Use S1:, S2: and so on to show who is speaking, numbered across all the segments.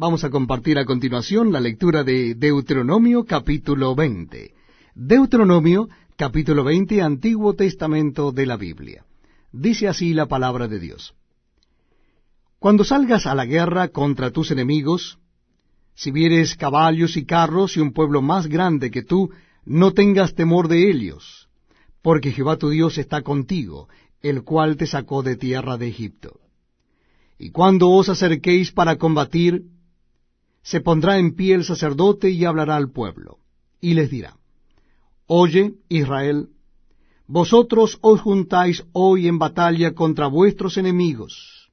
S1: Vamos a compartir a continuación la lectura de Deuteronomio capítulo 20. Deuteronomio capítulo 20, Antiguo Testamento de la Biblia. Dice así la palabra de Dios. Cuando salgas a la guerra contra tus enemigos, si vieres caballos y carros y un pueblo más grande que tú, no tengas temor de ellos, porque Jehová tu Dios está contigo, el cual te sacó de tierra de Egipto. Y cuando os acerquéis para combatir, se pondrá en pie el sacerdote y hablará al pueblo, y les dirá, Oye, Israel, vosotros os juntáis hoy en batalla contra vuestros enemigos.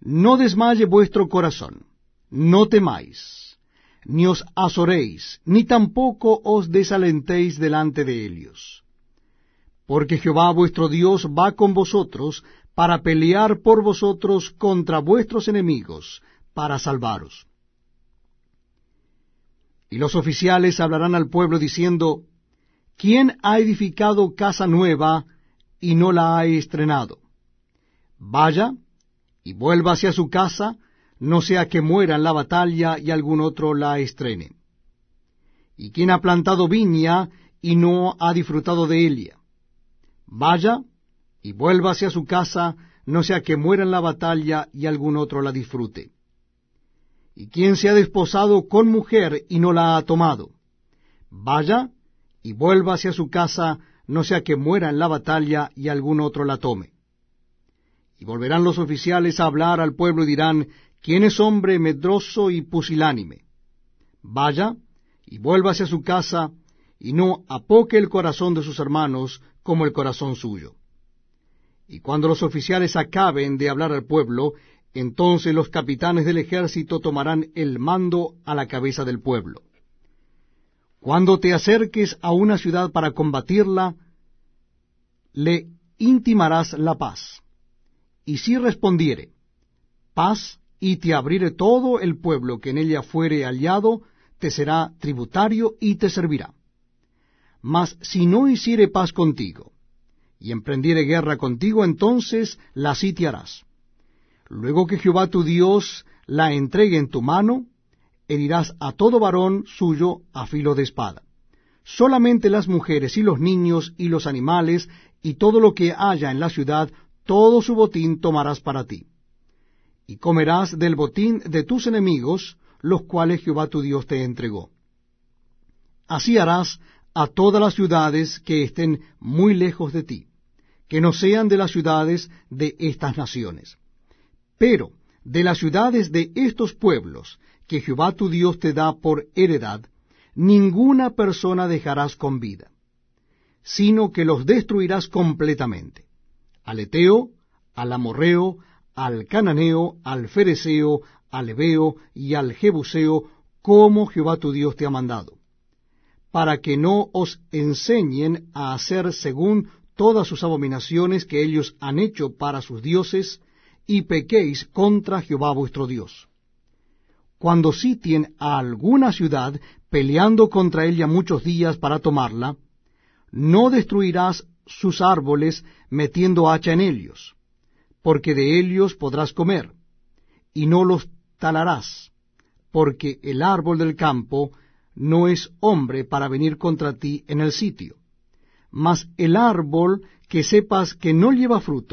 S1: No desmaye vuestro corazón, no temáis, ni os azoréis, ni tampoco os desalentéis delante de ellos. Porque Jehová vuestro Dios va con vosotros para pelear por vosotros contra vuestros enemigos, para salvaros. Y los oficiales hablarán al pueblo diciendo, ¿quién ha edificado casa nueva y no la ha estrenado? Vaya y vuelva hacia su casa, no sea que muera en la batalla y algún otro la estrene. ¿Y quién ha plantado viña y no ha disfrutado de ella? Vaya y vuelva hacia su casa, no sea que muera en la batalla y algún otro la disfrute. ¿Y quién se ha desposado con mujer y no la ha tomado? Vaya y vuelva hacia su casa, no sea que muera en la batalla y algún otro la tome. Y volverán los oficiales a hablar al pueblo y dirán, ¿quién es hombre medroso y pusilánime? Vaya y vuelva hacia su casa, y no apoque el corazón de sus hermanos como el corazón suyo. Y cuando los oficiales acaben de hablar al pueblo, entonces los capitanes del ejército tomarán el mando a la cabeza del pueblo. Cuando te acerques a una ciudad para combatirla, le intimarás la paz. Y si respondiere, paz, y te abriere todo el pueblo que en ella fuere aliado, te será tributario y te servirá. Mas si no hiciere paz contigo, y emprendiere guerra contigo, entonces la sitiarás Luego que Jehová tu Dios la entregue en tu mano, herirás a todo varón suyo a filo de espada. Solamente las mujeres y los niños y los animales y todo lo que haya en la ciudad, todo su botín tomarás para ti. Y comerás del botín de tus enemigos, los cuales Jehová tu Dios te entregó. Así harás a todas las ciudades que estén muy lejos de ti, que no sean de las ciudades de estas naciones pero de las ciudades de estos pueblos que Jehová tu Dios te da por heredad, ninguna persona dejarás con vida, sino que los destruirás completamente. Al Eteo, al Amorreo, al Cananeo, al Fereceo, al Ebeo y al Jebuseo, como Jehová tu Dios te ha mandado, para que no os enseñen a hacer según todas sus abominaciones que ellos han hecho para sus dioses, y pequéis contra Jehová vuestro Dios. Cuando sitien a alguna ciudad, peleando contra ella muchos días para tomarla, no destruirás sus árboles metiendo hacha en ellos, porque de ellos podrás comer, y no los talarás, porque el árbol del campo no es hombre para venir contra ti en el sitio. Mas el árbol que sepas que no lleva fruto,